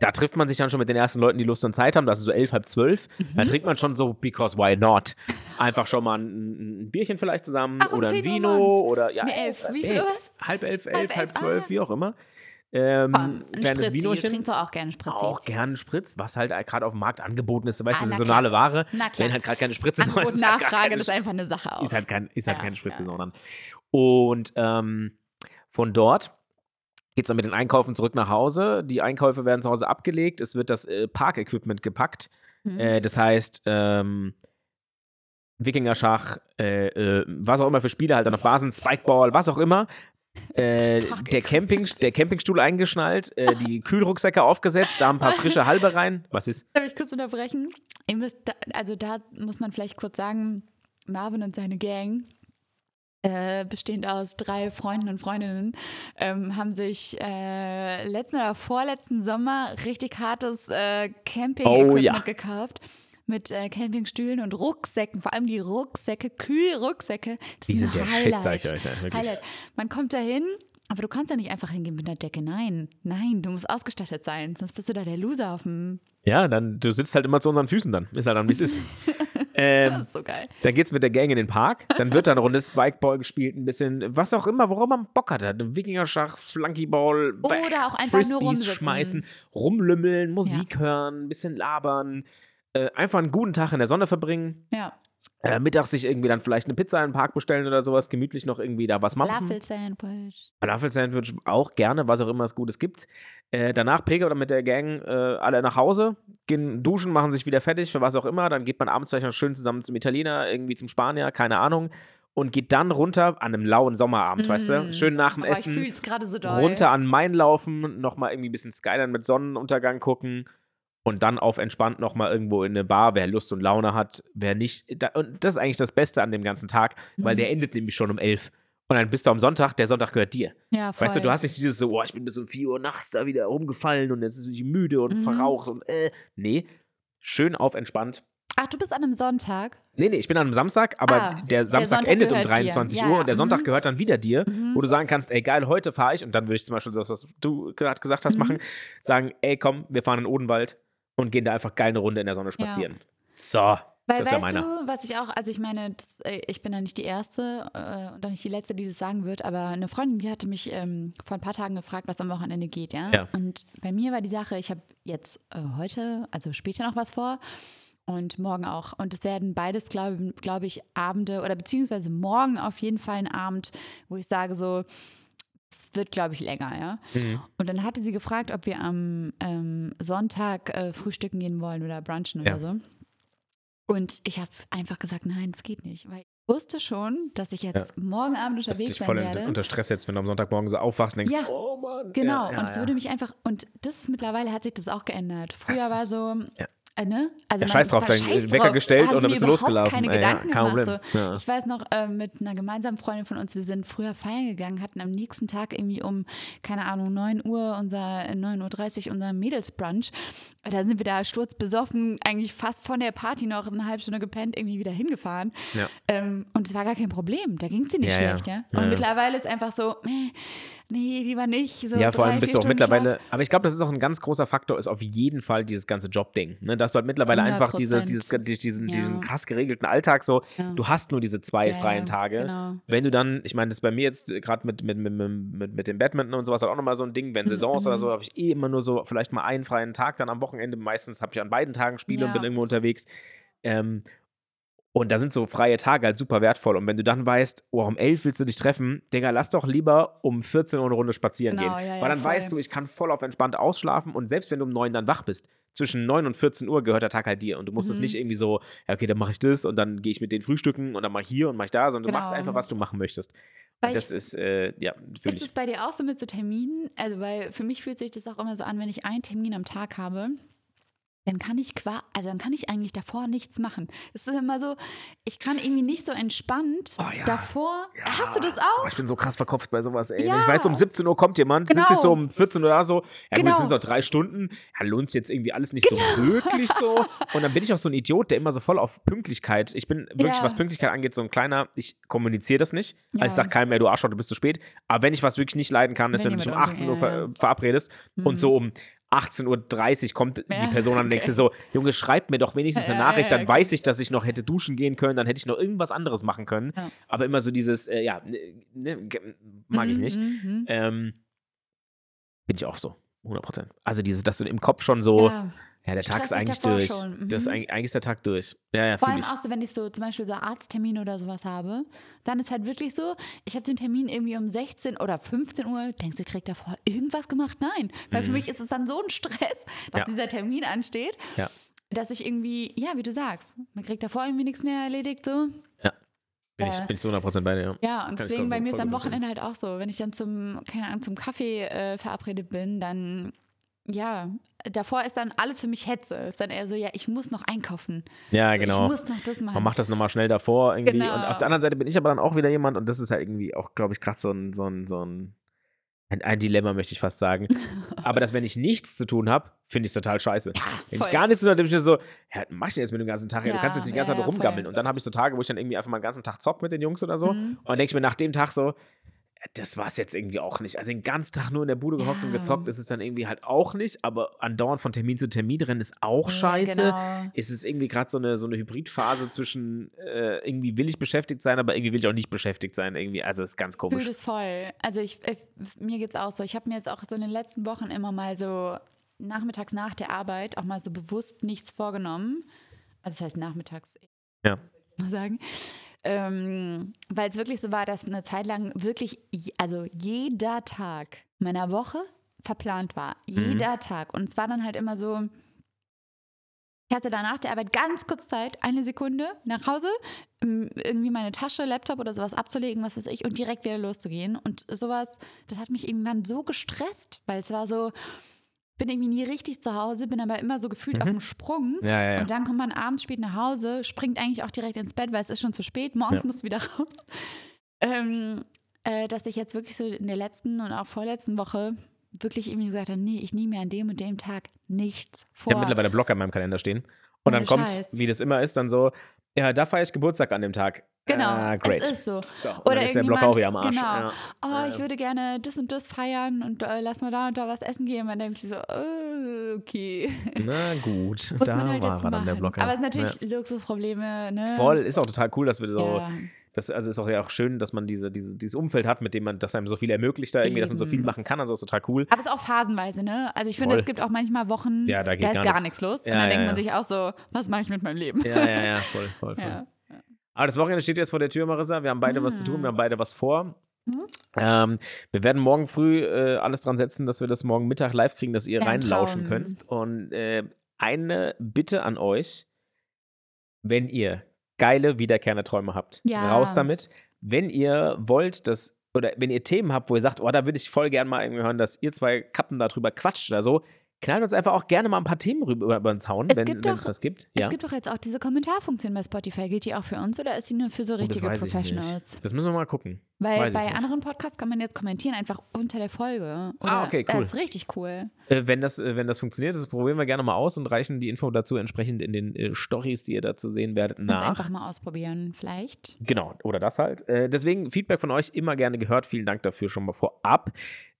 Da trifft man sich dann schon mit den ersten Leuten, die Lust und Zeit haben. Das ist so elf, halb zwölf. Mhm. Da trinkt man schon so, because why not? Einfach schon mal ein, ein Bierchen vielleicht zusammen Ach, oder ein 10 Uhr Vino oder ja. Nee, elf. Wie viel Uhr was? Halb elf, elf, Halb halb, zwölf, ah. wie auch immer. Ähm, ein kleines Spritzi. Du Vinochen. trinkst auch gerne Spritzi. Auch gern einen Spritz, was halt gerade auf dem Markt angeboten ist. Du weißt, Ah, saisonale Ware. Na klar. Wenn halt gerade keine Spritze Angebot, ist halt Nachfrage, keine das ist einfach eine Sache auch. ist halt, kein, ist halt Ja, keine Spritze, ja. sondern. Und ähm, von dort geht es dann mit den Einkaufen zurück nach Hause. Die Einkäufe werden zu Hause abgelegt. Es wird das äh, Parkequipment gepackt. Mhm. Äh, das heißt, ähm, Wikingerschach, äh, äh, was auch immer für Spiele, halt dann noch Basen, Spikeball, was auch immer. Äh, der, Camping, der Campingstuhl eingeschnallt, äh, die Kühlrucksäcke aufgesetzt, da ein paar frische Halbe rein. Was ist? Darf ich kurz unterbrechen? Ihr müsst da, also da muss man vielleicht kurz sagen, Marvin und seine Gang, äh, bestehend aus drei Freunden und Freundinnen, ähm, haben sich äh, letzten oder vorletzten Sommer richtig hartes äh, Camping-Equipment Oh ja. gekauft. Mit äh, Campingstühlen und Rucksäcken, vor allem die Rucksäcke, Kühlrucksäcke. Das Die ist sind der Shit, Highlight. sag ich euch. Ja, wirklich. Highlight. Man kommt da hin, aber du kannst ja nicht einfach hingehen mit einer Decke. Nein, nein, du musst ausgestattet sein, sonst bist du da der Loser auf dem. Ja, dann, du sitzt halt immer zu unseren Füßen dann. Ist halt dann, wie es ist. ähm, Das ist so geil. Dann geht's mit der Gang in den Park. Dann wird da eine Runde Spikeball gespielt, ein bisschen, was auch immer, worauf man Bock hat. Wikingerschach, Flunkyball, Oder auch einfach nur Frisbees rumsitzen. schmeißen, rumlümmeln, Musik hören, ein bisschen labern. Äh, einfach einen guten Tag in der Sonne verbringen. Ja. Äh, mittags sich irgendwie dann vielleicht eine Pizza in den Park bestellen oder sowas. Gemütlich noch irgendwie da was machen. Falafel-Sandwich. Falafel-Sandwich auch gerne, was auch immer es Gutes gibt. Äh, danach pilgert man mit der Gang äh, alle nach Hause, gehen duschen, machen sich wieder fertig für was auch immer. Dann geht man abends vielleicht noch schön zusammen zum Italiener, irgendwie zum Spanier, keine Ahnung. Und geht dann runter an einem lauen Sommerabend, weißt du? Mm. Schön nach dem Aber ich Essen. fühle es gerade so doll. runter an Main laufen, nochmal irgendwie ein bisschen Skyline mit Sonnenuntergang gucken und dann auf entspannt nochmal irgendwo in eine Bar, wer Lust und Laune hat, wer nicht. Und das ist eigentlich das Beste an dem ganzen Tag, weil Mhm. der endet nämlich schon um elf. Und dann bist du am Sonntag, der Sonntag gehört dir. Ja, voll. Weißt du, du hast nicht dieses so, oh, ich bin bis um 4 Uhr nachts da wieder rumgefallen und jetzt ist ich müde und Mhm. verraucht und äh. Nee, schön auf entspannt. Ach, du bist an einem Sonntag. Nee, nee, ich bin an einem Samstag, aber Ah, der Samstag Sonntag endet um gehört dir. 23 Ja, Uhr und der Sonntag mhm. gehört dann wieder dir, Mhm. wo du sagen kannst, ey geil, heute fahre ich und dann würde ich zum Beispiel das, was du gerade gesagt hast, Mhm. machen, sagen, ey komm, wir fahren in Odenwald und gehen da einfach geil eine Runde in der Sonne spazieren. So, Weil das ist ja weißt meiner. du, was ich auch, also ich meine, das, äh, ich bin da nicht die Erste äh, und auch nicht die Letzte, die das sagen wird, aber eine Freundin, die hatte mich ähm, vor ein paar Tagen gefragt, was am Wochenende geht, ja. Ja. Und bei mir war die Sache, ich habe jetzt äh, heute, also später noch was vor und morgen auch. Und es werden beides, glaube glaub ich, Abende oder beziehungsweise morgen auf jeden Fall ein Abend, wo ich sage so, es wird, glaube ich, länger, ja. Mhm. Und dann hatte sie gefragt, ob wir am ähm, Sonntag äh, frühstücken gehen wollen oder brunchen oder Ja. so. Und ich habe einfach gesagt, nein, das geht nicht. Weil ich wusste schon, dass ich jetzt morgen Abend unterwegs dich sein voll werde. unter, Stress jetzt, wenn du am Sonntagmorgen so aufwachst und denkst, Ja, oh Mann. Genau, Ja, ja, und es ja. würde mich einfach, und das ist mittlerweile hat sich das auch geändert. Früher Das war so, ja. Äh, ne? Also Ja, scheiß drauf, dein scheiß Wecker drauf. gestellt und dann bist du losgelaufen. keine Ey, ja, Gedanken kein gemacht. So. Ja. Ich weiß noch, äh, mit einer gemeinsamen Freundin von uns, wir sind früher feiern gegangen, hatten am nächsten Tag irgendwie um, keine Ahnung, 9 Uhr, unser, äh, 9.30 Uhr unser Mädelsbrunch. Da sind wir da sturzbesoffen, eigentlich fast von der Party noch eine halbe Stunde gepennt, irgendwie wieder hingefahren. Ja. Ähm, und es war gar kein Problem, da ging es dir nicht schlecht, Und mittlerweile ist einfach so, äh, nee, lieber nicht. So Ja, vor allem bist du auch mittlerweile, aber ich glaube, das ist auch ein ganz großer Faktor, ist auf jeden Fall dieses ganze Jobding. Ne? Dass du halt mittlerweile einfach diese, 100%. dieses, die- diesen, Ja. diesen krass geregelten Alltag so, Ja. du hast nur diese zwei Ja, freien Tage. genau. Wenn du dann, ich meine, das ist bei mir jetzt gerade mit, mit, mit, mit, mit dem Badminton und sowas halt auch nochmal so ein Ding, wenn Saisons oder so, habe ich eh immer nur so vielleicht mal einen freien Tag dann am Wochenende. Meistens habe ich an beiden Tagen Spiele und bin irgendwo unterwegs. Ähm, und da sind so freie Tage halt super wertvoll. Und wenn du dann weißt, oh, um 11 willst du dich treffen, Digga, lass doch lieber um 14 Uhr eine Runde spazieren Genau, gehen. ja, ja, Weil dann voll. weißt du, ich kann voll auf entspannt ausschlafen und selbst wenn du um 9 dann wach bist, zwischen 9 und 14 Uhr gehört der Tag halt dir. Und du musst es Mhm. nicht irgendwie so, ja, okay, dann mache ich das und dann gehe ich mit den Frühstücken und dann mache ich hier und mache ich da, sondern du machst Genau. einfach, was du machen möchtest. Weil Und das ich- ist, äh, ja, für Ist es mich. bei dir auch so mit so Terminen? Also, weil für mich fühlt sich das auch immer so an, wenn ich einen Termin am Tag habe, dann kann ich qua also dann kann ich eigentlich davor nichts machen. Es ist immer so, ich kann irgendwie nicht so entspannt Oh ja. davor. Ja. Hast du das Oh, auch? ich bin so krass verkopft bei sowas, ey. Ja. ich weiß, um 17 Uhr kommt jemand, Genau. sitze ich so um 14 Uhr da so, ja gut, Genau. jetzt sind es noch drei Stunden, ja, lohnt es jetzt irgendwie alles nicht so wirklich so. Und dann bin ich auch so ein Idiot, der immer so voll auf Pünktlichkeit, ich bin wirklich, was Pünktlichkeit angeht, so ein kleiner, ich kommuniziere das nicht. Also ich sag keinem mehr, du Arschloch, du bist zu spät. Aber wenn ich was wirklich nicht leiden kann, ist, Wenn wenn, du dich um jemand 18 Uhr ver verabredest und Mhm. so um 18.30 Uhr kommt die Ja, Person an und denkst dir so, Junge, schreib mir doch wenigstens eine Nachricht, dann weiß ich, dass ich noch hätte duschen gehen können, dann hätte ich noch irgendwas anderes machen können. Ja. Aber immer so dieses, äh, ja, ne, ne, mag ich Mhm, nicht. mhm. Ähm, bin ich auch so, 100 Prozent. Also dieses, dass du im Kopf schon so, ja, Ja. der Tag ist eigentlich durch. schon, Das ist mhm. eigentlich, eigentlich ist der Tag durch. Ja, ja, Vor allem ich. auch so, wenn ich so zum Beispiel so Arzttermin oder sowas habe, dann ist halt wirklich so, ich habe den Termin irgendwie um 16 oder 15 Uhr, denkst du, ich krieg davor irgendwas gemacht? Nein. Weil für Mhm. mich ist es dann so ein Stress, dass Ja. dieser Termin ansteht, Ja. dass ich irgendwie, ja, wie du sagst, man kriegt davor irgendwie nichts mehr erledigt, so. Bin ich, äh, bin ich zu 100 Prozent bei dir. ja. Ja, und Kann deswegen bei mir ist am. Wochenende halt auch so, wenn ich dann zum, keine Ahnung, zum Kaffee äh, verabredet bin, dann, ja, davor ist dann alles für mich Hetze. Ist dann eher so, ja, ich muss noch einkaufen. Ja, genau. Ich muss noch das machen. Man macht das nochmal schnell davor irgendwie. Genau. Und auf der anderen Seite bin ich aber dann auch wieder jemand, und das ist halt irgendwie auch, glaube ich, gerade so ein, so ein, so ein, ein, Dilemma, möchte ich fast sagen. aber dass, wenn ich nichts zu tun habe, finde ich es total scheiße. wenn voll. ich gar nichts zu tun habe, bin ich so, ja, mach ich denn jetzt mit dem ganzen Tag? Ja, du Ja, kannst jetzt nicht die ganze ja, Zeit ja, rumgammeln. voll. Und dann habe ich so Tage, wo ich dann irgendwie einfach mal den ganzen Tag zock mit den Jungs oder so. Mhm. Und dann denke ich mir nach dem Tag so, ja, das war es jetzt irgendwie auch nicht. Also den ganzen Tag nur in der Bude gehockt und Ja. gezockt ist es dann irgendwie halt auch nicht. Aber andauernd von Termin zu Termin rennen ist auch Ja, scheiße genau. ist es irgendwie gerade so eine, so eine Hybridphase zwischen äh, irgendwie will ich beschäftigt sein, aber irgendwie will ich auch nicht beschäftigt sein. Irgendwie, also ist ganz komisch. das voll. Also ich, ich mir geht's auch so. Ich habe mir jetzt auch so in den letzten Wochen immer mal so nachmittags nach der Arbeit auch mal so bewusst nichts vorgenommen. Also das heißt nachmittags. Ja. Mal sagen. Ähm, Weil es wirklich so war, dass eine Zeit lang wirklich, also jeder Tag meiner Woche verplant war. Jeder Tag. Und es war dann halt immer so, ich hatte danach der Arbeit ganz kurz Zeit, eine Sekunde nach Hause, ähm, irgendwie meine Tasche, Laptop oder sowas abzulegen, was weiß ich, und direkt wieder loszugehen. Und sowas, das hat mich irgendwann so gestresst, weil es war so, bin irgendwie nie richtig zu Hause, bin aber immer so gefühlt auf dem Sprung. Ja, ja, ja. Und dann kommt man abends spät nach Hause, springt eigentlich auch direkt ins Bett, weil es ist schon zu spät. Morgens du wieder raus. Ähm, äh, dass ich jetzt wirklich so in der letzten und auch vorletzten Woche wirklich irgendwie gesagt habe, nee, ich nehme mir an dem und dem Tag nichts vor. Ich habe mittlerweile Blocker in meinem Kalender stehen. Und dann kommt, wie das immer ist, dann so, ja, da feiere ich Geburtstag an dem Tag. Genau, Ah, great. es ist so. So, und Oder dann ist der Blocker auch wieder am Arsch. Genau. Ja. Oh, Ja, ich ja. würde gerne das und das feiern und äh, lass mal da und da was essen gehen. Man denkt sich so, äh, okay. Na gut, Muss da halt war er dann der. Blocker. Aber es sind natürlich Luxusprobleme, ne? ja. Voll, ist auch total cool, dass wir so, Ja. Das also ist auch ja auch schön, dass man diese, diese, dieses Umfeld hat, mit dem man, das einem so viel ermöglicht, da irgendwie, dass man so viel machen kann, also ist total cool. Aber es ist auch phasenweise, ne? Also ich finde, Voll. es gibt auch manchmal Wochen, Ja, da geht ist gar nichts. los. Ja, und dann ja, denkt man sich auch so, was mache ich mit meinem Leben? Ja, ja, ja, voll, voll, voll. Aber das Wochenende steht jetzt vor der Tür, Marissa. Wir haben beide was zu tun, wir haben beide was vor. Mhm. Ähm, wir werden morgen früh äh, alles dran setzen, dass wir das morgen Mittag live kriegen, dass ihr Ja, ein reinlauschen Traum. könnt. Und äh, eine Bitte an euch, wenn ihr geile, wiederkehrende Träume habt, Ja. raus damit. Wenn ihr wollt, dass, oder wenn ihr Themen habt, wo ihr sagt, oh, da würde ich voll gern mal irgendwie hören, dass ihr zwei Kappen darüber quatscht oder so, knallt uns einfach auch gerne mal ein paar Themen rüber über den Zaun, Es wenn es was gibt. Es Ja. gibt doch jetzt auch diese Kommentarfunktion bei Spotify. Gilt die auch für uns oder ist die nur für so Oh, das richtige ich Professionals? Das müssen wir mal gucken. Weil Weiß bei anderen Podcasts kann man jetzt kommentieren, einfach unter der Folge. Oder Ah, okay, cool. Das ist richtig cool. Äh, wenn, das, äh, wenn das funktioniert, das probieren wir gerne mal aus und reichen die Info dazu entsprechend in den äh, Stories, die ihr dazu sehen werdet, nach. einfach mal ausprobieren, vielleicht. Genau, oder das halt. Äh, deswegen Feedback von euch immer gerne gehört. Vielen Dank dafür schon mal vorab.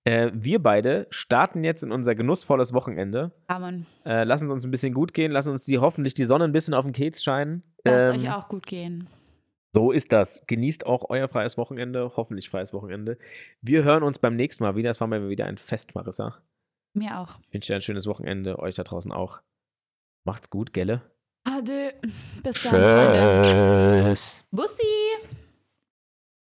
Äh, wir beide starten jetzt in unser genussvolles Wochenende. Ja, man. Äh, lassen es uns ein bisschen gut gehen, lassen uns die hoffentlich die Sonne ein bisschen auf den Keks scheinen. Lasst Ähm, euch auch gut gehen. So ist das. Genießt auch euer freies Wochenende, hoffentlich freies Wochenende. Wir hören uns beim nächsten Mal wieder. Es war mal wieder ein Fest, Marissa. Mir auch. Ich wünsche dir ein schönes Wochenende, euch da draußen auch. Macht's gut, Gelle. Ade. Bis dann, Freunde. Tschüss. Bussi.